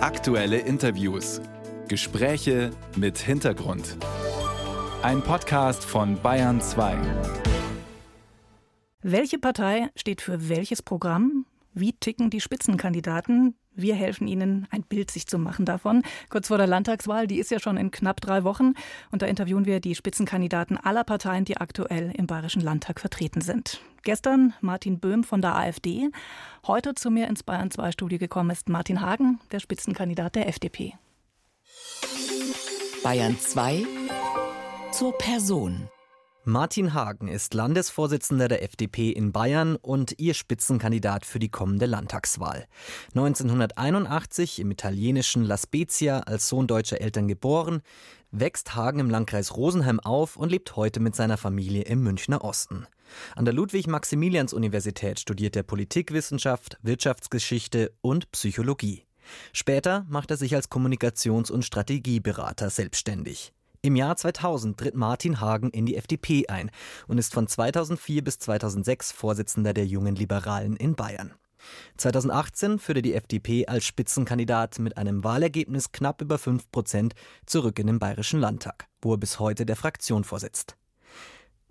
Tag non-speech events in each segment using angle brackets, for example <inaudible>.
Aktuelle Interviews. Gespräche mit Hintergrund. Ein Podcast von Bayern 2. Welche Partei steht für welches Programm? Wie ticken die Spitzenkandidaten? Wir helfen Ihnen, ein Bild sich zu machen davon. Kurz vor der Landtagswahl, die ist ja schon in knapp drei Wochen. Und da interviewen wir die Spitzenkandidaten aller Parteien, die aktuell im Bayerischen Landtag vertreten sind. Gestern Martin Böhm von der AfD. Heute zu mir ins Bayern 2 Studio gekommen ist Martin Hagen, der Spitzenkandidat der FDP. Bayern 2 zur Person. Martin Hagen ist Landesvorsitzender der FDP in Bayern und ihr Spitzenkandidat für die kommende Landtagswahl. 1981 im italienischen La Spezia als Sohn deutscher Eltern geboren, wächst Hagen im Landkreis Rosenheim auf und lebt heute mit seiner Familie im Münchner Osten. An der Ludwig-Maximilians-Universität studiert er Politikwissenschaft, Wirtschaftsgeschichte und Psychologie. Später macht er sich als Kommunikations- und Strategieberater selbstständig. Im Jahr 2000 tritt Martin Hagen in die FDP ein und ist von 2004 bis 2006 Vorsitzender der Jungen Liberalen in Bayern. 2018 führte die FDP als Spitzenkandidat mit einem Wahlergebnis knapp über 5 Prozent zurück in den Bayerischen Landtag, wo er bis heute der Fraktion vorsitzt.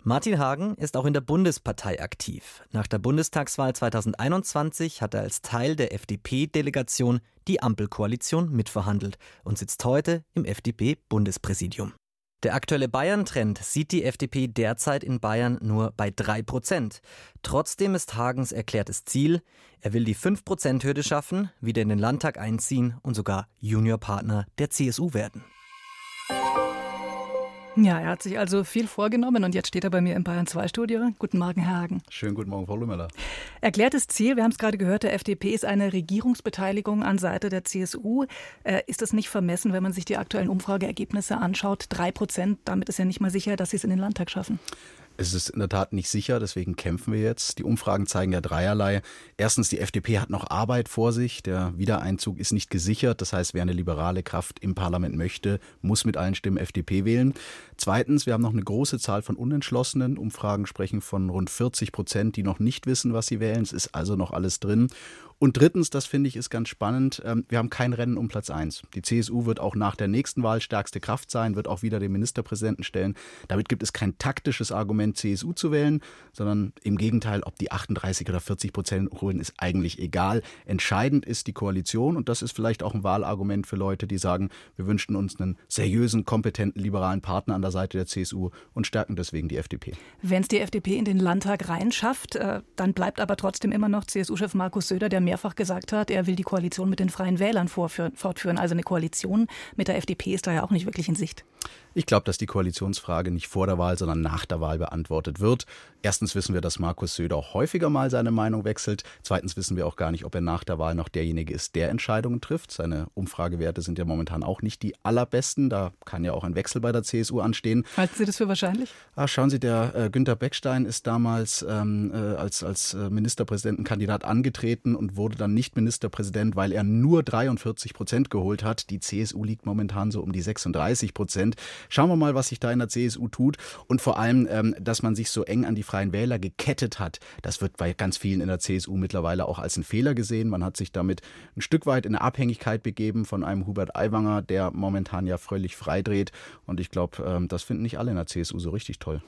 Martin Hagen ist auch in der Bundespartei aktiv. Nach der Bundestagswahl 2021 hat er als Teil der FDP-Delegation die Ampelkoalition mitverhandelt und sitzt heute im FDP-Bundespräsidium. Der aktuelle Bayern-Trend sieht die FDP derzeit in Bayern nur bei 3 Prozent. Trotzdem ist Hagens erklärtes Ziel, er will die 5-Prozent-Hürde schaffen, wieder in den Landtag einziehen und sogar Juniorpartner der CSU werden. Ja, er hat sich also viel vorgenommen und jetzt steht er bei mir im Bayern 2 Studio. Guten Morgen, Herr Hagen. Schönen guten Morgen, Frau Lümmeler. Erklärtes Ziel, wir haben es gerade gehört, der FDP ist eine Regierungsbeteiligung an Seite der CSU. Äh, ist das nicht vermessen, wenn man sich die aktuellen Umfrageergebnisse anschaut? Drei Prozent, damit ist ja nicht mal sicher, dass sie es in den Landtag schaffen. Es ist in der Tat nicht sicher, deswegen kämpfen wir jetzt. Die Umfragen zeigen ja dreierlei. Erstens, die FDP hat noch Arbeit vor sich. Der Wiedereinzug ist nicht gesichert. Das heißt, wer eine liberale Kraft im Parlament möchte, muss mit allen Stimmen FDP wählen. Zweitens, wir haben noch eine große Zahl von Unentschlossenen. Umfragen sprechen von rund 40 Prozent, die noch nicht wissen, was sie wählen. Es ist also noch alles drin. Und drittens, das finde ich ist ganz spannend, ähm, wir haben kein Rennen um Platz eins. Die CSU wird auch nach der nächsten Wahl stärkste Kraft sein, wird auch wieder den Ministerpräsidenten stellen. Damit gibt es kein taktisches Argument, CSU zu wählen, sondern im Gegenteil, ob die 38 oder 40 Prozent holen, ist eigentlich egal. Entscheidend ist die Koalition und das ist vielleicht auch ein Wahlargument für Leute, die sagen, wir wünschen uns einen seriösen, kompetenten, liberalen Partner an der Seite der CSU und stärken deswegen die FDP. Wenn es die FDP in den Landtag reinschafft, äh, dann bleibt aber trotzdem immer noch CSU-Chef Markus Söder, der mehrfach gesagt hat, er will die Koalition mit den Freien Wählern fortführen. Also eine Koalition mit der FDP ist da ja auch nicht wirklich in Sicht. Ich glaube, dass die Koalitionsfrage nicht vor der Wahl, sondern nach der Wahl beantwortet wird. Erstens wissen wir, dass Markus Söder häufiger mal seine Meinung wechselt. Zweitens wissen wir auch gar nicht, ob er nach der Wahl noch derjenige ist, der Entscheidungen trifft. Seine Umfragewerte sind ja momentan auch nicht die allerbesten. Da kann ja auch ein Wechsel bei der CSU anstehen. Halten Sie das für wahrscheinlich? Ah, schauen Sie, der äh, Günter Beckstein ist damals ähm, äh, als, als äh, Ministerpräsidentenkandidat angetreten und wurde dann nicht Ministerpräsident, weil er nur 43 Prozent geholt hat. Die CSU liegt momentan so um die 36 Prozent. Schauen wir mal, was sich da in der CSU tut und vor allem, ähm, dass man sich so eng an die Freien Wähler gekettet hat. Das wird bei ganz vielen in der CSU mittlerweile auch als ein Fehler gesehen. Man hat sich damit ein Stück weit in eine Abhängigkeit begeben von einem Hubert Aiwanger, der momentan ja völlig freidreht. Und ich glaube, ähm, das finden nicht alle in der CSU so richtig toll.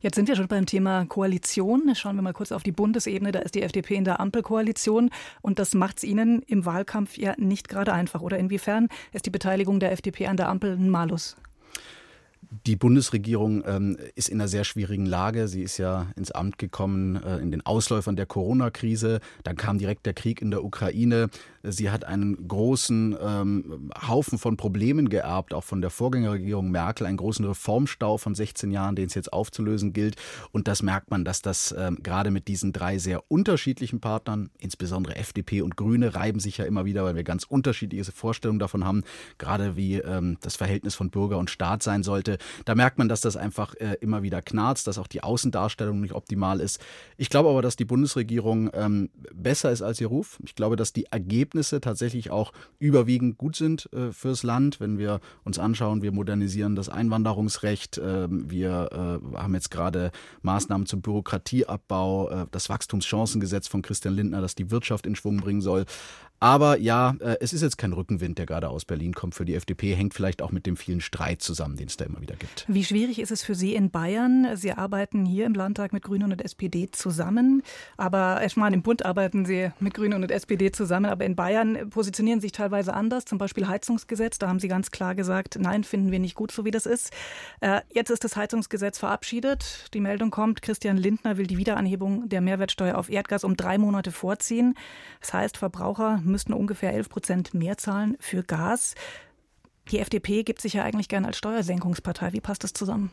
Jetzt sind wir schon beim Thema Koalition. Schauen wir mal kurz auf die Bundesebene. Da ist die FDP in der Ampelkoalition und das macht es Ihnen im Wahlkampf ja nicht gerade einfach. Oder inwiefern ist die Beteiligung der FDP an der Ampel ein Malus? Die Bundesregierung ähm, ist in einer sehr schwierigen Lage. Sie ist ja ins Amt gekommen äh, in den Ausläufern der Corona-Krise. Dann kam direkt der Krieg in der Ukraine. Sie hat einen großen ähm, Haufen von Problemen geerbt, auch von der Vorgängerregierung Merkel, einen großen Reformstau von 16 Jahren, den es jetzt aufzulösen gilt. Und das merkt man, dass das ähm, gerade mit diesen drei sehr unterschiedlichen Partnern, insbesondere FDP und Grüne, reiben sich ja immer wieder, weil wir ganz unterschiedliche Vorstellungen davon haben, gerade wie ähm, das Verhältnis von Bürger und Staat sein sollte. Da merkt man, dass das einfach äh, immer wieder knarzt, dass auch die Außendarstellung nicht optimal ist. Ich glaube aber, dass die Bundesregierung ähm, besser ist als ihr Ruf. Ich glaube, dass die Ergebnisse tatsächlich auch überwiegend gut sind äh, fürs Land. Wenn wir uns anschauen, wir modernisieren das Einwanderungsrecht, äh, wir haben jetzt gerade Maßnahmen zum Bürokratieabbau, äh, das Wachstumschancengesetz von Christian Lindner, das die Wirtschaft in Schwung bringen soll. Aber ja, äh, es ist jetzt kein Rückenwind, der gerade aus Berlin kommt für die FDP, hängt vielleicht auch mit dem vielen Streit zusammen, den es da immer wieder gibt. Wie schwierig ist es für Sie in Bayern? Sie arbeiten hier im Landtag mit Grünen und SPD zusammen, aber erstmal im Bund arbeiten Sie mit Grünen und SPD zusammen, aber in Bayern positionieren sich teilweise anders, zum Beispiel Heizungsgesetz, da haben Sie ganz klar gesagt, nein, finden wir nicht gut, so wie das ist. Äh, jetzt ist das Heizungsgesetz verabschiedet. Die Meldung kommt, Christian Lindner will die Wiederanhebung der Mehrwertsteuer auf Erdgas um drei Monate vorziehen. Das heißt, Verbraucher müssten ungefähr 11 Prozent mehr zahlen für Gas. Die FDP gibt sich ja eigentlich gern als Steuersenkungspartei. Wie passt das zusammen?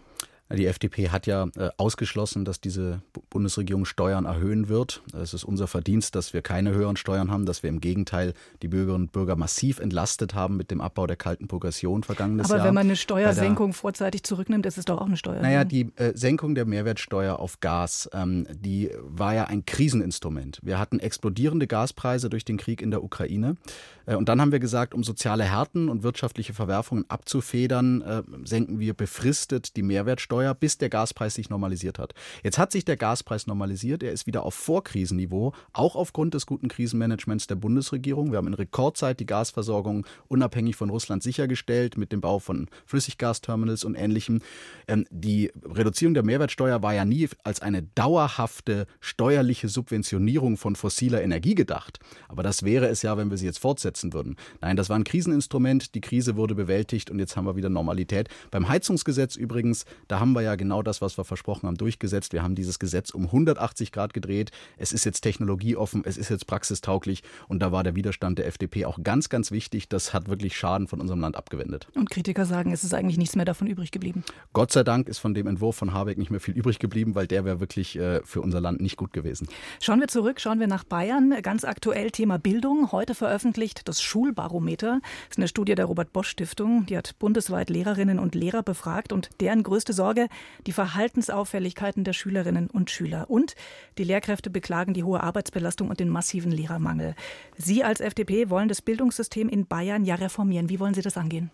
Die FDP hat ja äh, ausgeschlossen, dass diese Bundesregierung Steuern erhöhen wird. Es ist unser Verdienst, dass wir keine höheren Steuern haben, dass wir im Gegenteil die Bürgerinnen und Bürger massiv entlastet haben mit dem Abbau der kalten Progression vergangenes Aber Jahr. Aber wenn man eine Steuersenkung vorzeitig zurücknimmt, ist es doch auch eine Steuersenkung. Naja, die äh, Senkung der Mehrwertsteuer auf Gas, ähm, die war ja ein Kriseninstrument. Wir hatten explodierende Gaspreise durch den Krieg in der Ukraine. Äh, und dann haben wir gesagt, um soziale Härten und wirtschaftliche Verwerfungen abzufedern, senken wir befristet die Mehrwertsteuer, bis der Gaspreis sich normalisiert hat. Jetzt hat sich der Gaspreis normalisiert. Er ist wieder auf Vorkrisenniveau, auch aufgrund des guten Krisenmanagements der Bundesregierung. Wir haben in Rekordzeit die Gasversorgung unabhängig von Russland sichergestellt mit dem Bau von Flüssiggasterminals und Ähnlichem. Ähm, die Reduzierung der Mehrwertsteuer war ja nie als eine dauerhafte steuerliche Subventionierung von fossiler Energie gedacht. Aber das wäre es ja, wenn wir sie jetzt fortsetzen würden. Nein, das war ein Kriseninstrument. Die Krise wurde bewältigt und jetzt haben wir wieder Normalität. Beim Heizungsgesetz übrigens, da haben wir ja genau das, was wir versprochen haben, durchgesetzt. Wir haben dieses Gesetz um 180 Grad gedreht. Es ist jetzt technologieoffen, es ist jetzt praxistauglich und da war der Widerstand der FDP auch ganz, ganz wichtig. Das hat wirklich Schaden von unserem Land abgewendet. Und Kritiker sagen, es ist eigentlich nichts mehr davon übrig geblieben. Gott sei Dank ist von dem Entwurf von Habeck nicht mehr viel übrig geblieben, weil der wäre wirklich äh, für unser Land nicht gut gewesen. Schauen wir zurück, schauen wir nach Bayern. Ganz aktuell Thema Bildung. Heute veröffentlicht das Schulbarometer. Das ist eine Studie der Robert Bosch Stiftung. Die hat bundesweit Lehrerinnen und Lehrer befragt und deren größte Sorge, die Verhaltensauffälligkeiten der Schülerinnen und Schüler. Und die Lehrkräfte beklagen die hohe Arbeitsbelastung und den massiven Lehrermangel. Sie als FDP wollen das Bildungssystem in Bayern ja reformieren. Wie wollen Sie das angehen?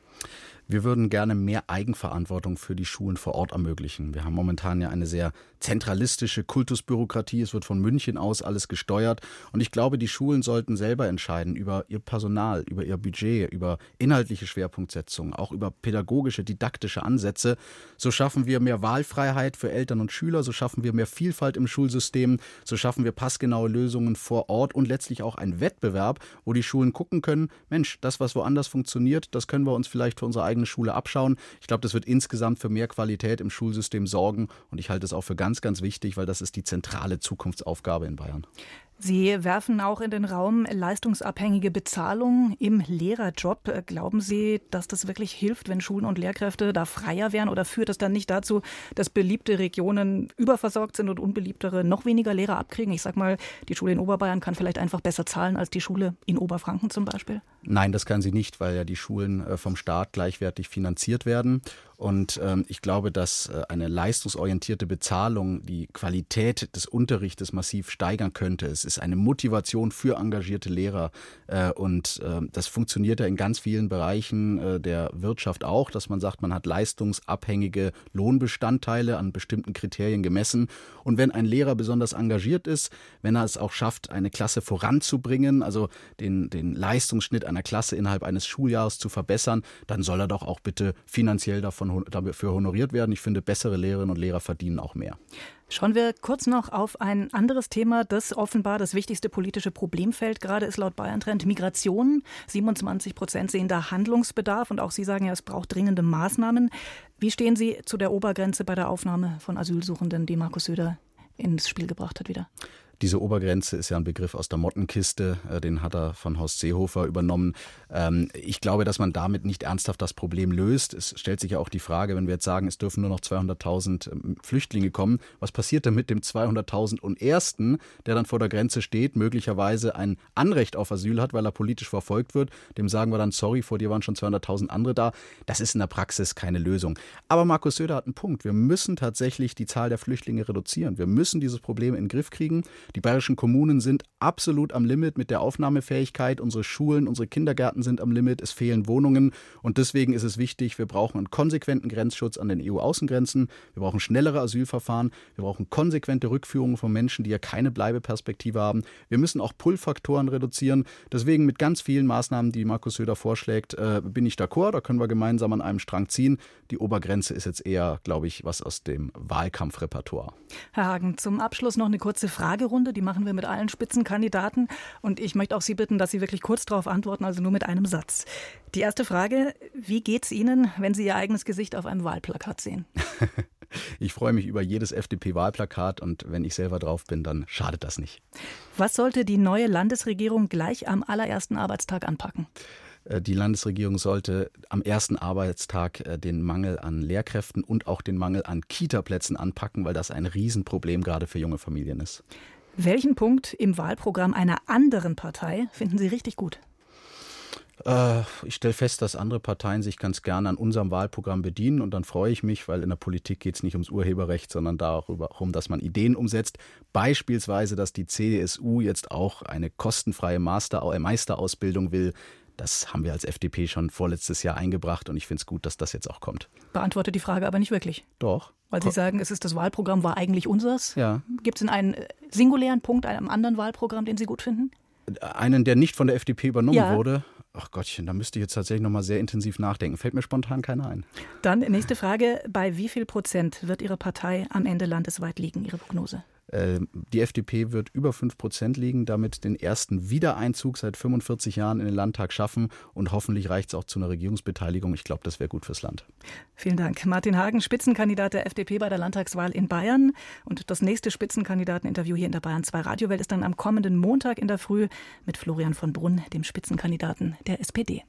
Wir würden gerne mehr Eigenverantwortung für die Schulen vor Ort ermöglichen. Wir haben momentan ja eine sehr zentralistische Kultusbürokratie. Es wird von München aus alles gesteuert. Und ich glaube, die Schulen sollten selber entscheiden über ihr Personal, über ihr Budget, über inhaltliche Schwerpunktsetzungen, auch über pädagogische, didaktische Ansätze. So schaffen wir mehr Wahlfreiheit für Eltern und Schüler, so schaffen wir mehr Vielfalt im Schulsystem, so schaffen wir passgenaue Lösungen vor Ort und letztlich auch einen Wettbewerb, wo die Schulen gucken können, Mensch, das, was woanders funktioniert, das können wir uns vielleicht für unsere eigene Schule abschauen. Ich glaube, das wird insgesamt für mehr Qualität im Schulsystem sorgen und ich halte es auch für ganz, ganz wichtig, weil das ist die zentrale Zukunftsaufgabe in Bayern. Sie werfen auch in den Raum leistungsabhängige Bezahlung im Lehrerjob. Glauben Sie, dass das wirklich hilft, wenn Schulen und Lehrkräfte da freier wären? Oder führt das dann nicht dazu, dass beliebte Regionen überversorgt sind und unbeliebtere noch weniger Lehrer abkriegen? Ich sage mal, die Schule in Oberbayern kann vielleicht einfach besser zahlen als die Schule in Oberfranken zum Beispiel? Nein, das kann sie nicht, weil ja die Schulen äh, vom Staat gleichwertig finanziert werden. Und ähm, ich glaube, dass äh, eine leistungsorientierte Bezahlung die Qualität des Unterrichtes massiv steigern könnte. Es ist eine Motivation für engagierte Lehrer. Äh, und äh, das funktioniert ja in ganz vielen Bereichen äh, der Wirtschaft auch, dass man sagt, man hat leistungsabhängige Lohnbestandteile an bestimmten Kriterien gemessen. Und wenn ein Lehrer besonders engagiert ist, wenn er es auch schafft, eine Klasse voranzubringen, also den, den Leistungsschnitt einer Klasse innerhalb eines Schuljahres zu verbessern, dann soll er doch auch bitte finanziell davon dafür honoriert werden. Ich finde, bessere Lehrerinnen und Lehrer verdienen auch mehr. Schauen wir kurz noch auf ein anderes Thema, das offenbar das wichtigste politische Problemfeld gerade ist laut Bayern Trend Migration. 27 Prozent sehen da Handlungsbedarf und auch Sie sagen ja, es braucht dringende Maßnahmen. Wie stehen Sie zu der Obergrenze bei der Aufnahme von Asylsuchenden, die Markus Söder ins Spiel gebracht hat wieder? Diese Obergrenze ist ja ein Begriff aus der Mottenkiste, äh, den hat er von Horst Seehofer übernommen. Ähm, ich glaube, dass man damit nicht ernsthaft das Problem löst. Es stellt sich ja auch die Frage, wenn wir jetzt sagen, es dürfen nur noch 200.000 ähm, Flüchtlinge kommen, was passiert denn mit dem 200.000 und Ersten, der dann vor der Grenze steht, möglicherweise ein Anrecht auf Asyl hat, weil er politisch verfolgt wird? Dem sagen wir dann, sorry, vor dir waren schon 200.000 andere da. Das ist in der Praxis keine Lösung. Aber Markus Söder hat einen Punkt. Wir müssen tatsächlich die Zahl der Flüchtlinge reduzieren. Wir müssen dieses Problem in den Griff kriegen. Die bayerischen Kommunen sind absolut am Limit mit der Aufnahmefähigkeit. Unsere Schulen, unsere Kindergärten sind am Limit. Es fehlen Wohnungen. Und deswegen ist es wichtig, wir brauchen einen konsequenten Grenzschutz an den EU-Außengrenzen. Wir brauchen schnellere Asylverfahren. Wir brauchen konsequente Rückführungen von Menschen, die ja keine Bleibeperspektive haben. Wir müssen auch Pull-Faktoren reduzieren. Deswegen mit ganz vielen Maßnahmen, die Markus Söder vorschlägt, äh, bin ich d'accord. Da können wir gemeinsam an einem Strang ziehen. Die Obergrenze ist jetzt eher, glaube ich, was aus dem Wahlkampfrepertoire. Herr Hagen, zum Abschluss noch eine kurze Fragerunde. Die machen wir mit allen Spitzenkandidaten. Und ich möchte auch Sie bitten, dass Sie wirklich kurz darauf antworten, also nur mit einem Satz. Die erste Frage: Wie geht es Ihnen, wenn Sie Ihr eigenes Gesicht auf einem Wahlplakat sehen? <laughs> Ich freue mich über jedes FDP-Wahlplakat und wenn ich selber drauf bin, dann schadet das nicht. Was sollte die neue Landesregierung gleich am allerersten Arbeitstag anpacken? Äh, die Landesregierung sollte am ersten Arbeitstag äh, den Mangel an Lehrkräften und auch den Mangel an Kitaplätzen anpacken, weil das ein Riesenproblem gerade für junge Familien ist. Welchen Punkt im Wahlprogramm einer anderen Partei finden Sie richtig gut? Äh, ich stelle fest, dass andere Parteien sich ganz gerne an unserem Wahlprogramm bedienen und dann freue ich mich, weil in der Politik geht es nicht ums Urheberrecht, sondern darum, dass man Ideen umsetzt. Beispielsweise, dass die CDSU jetzt auch eine kostenfreie Master Meisterausbildung will. Das haben wir als FDP schon vorletztes Jahr eingebracht und ich finde es gut, dass das jetzt auch kommt. Beantwortet die Frage aber nicht wirklich. Doch. Weil Sie sagen, es ist das Wahlprogramm war eigentlich unseres. Ja. Gibt es einen äh, singulären Punkt, einem anderen Wahlprogramm, den Sie gut finden? Einen, der nicht von der FDP übernommen ja. wurde. Ach Gottchen, da müsste ich jetzt tatsächlich noch mal sehr intensiv nachdenken. Fällt mir spontan keiner ein. Dann nächste Frage: Bei wie viel Prozent wird Ihre Partei am Ende landesweit liegen? Ihre Prognose? Ähm, die FDP wird über 5 Prozent liegen, damit den ersten Wiedereinzug seit 45 Jahren in den Landtag schaffen. Und hoffentlich reicht es auch zu einer Regierungsbeteiligung. Ich glaube, das wäre gut fürs Land. Vielen Dank. Martin Hagen, Spitzenkandidat der FDP bei der Landtagswahl in Bayern. Und das nächste Spitzenkandidateninterview hier in der Bayern 2 Radiowelt ist dann am kommenden Montag in der Früh mit Florian von Brunn, dem Spitzenkandidaten der SPD.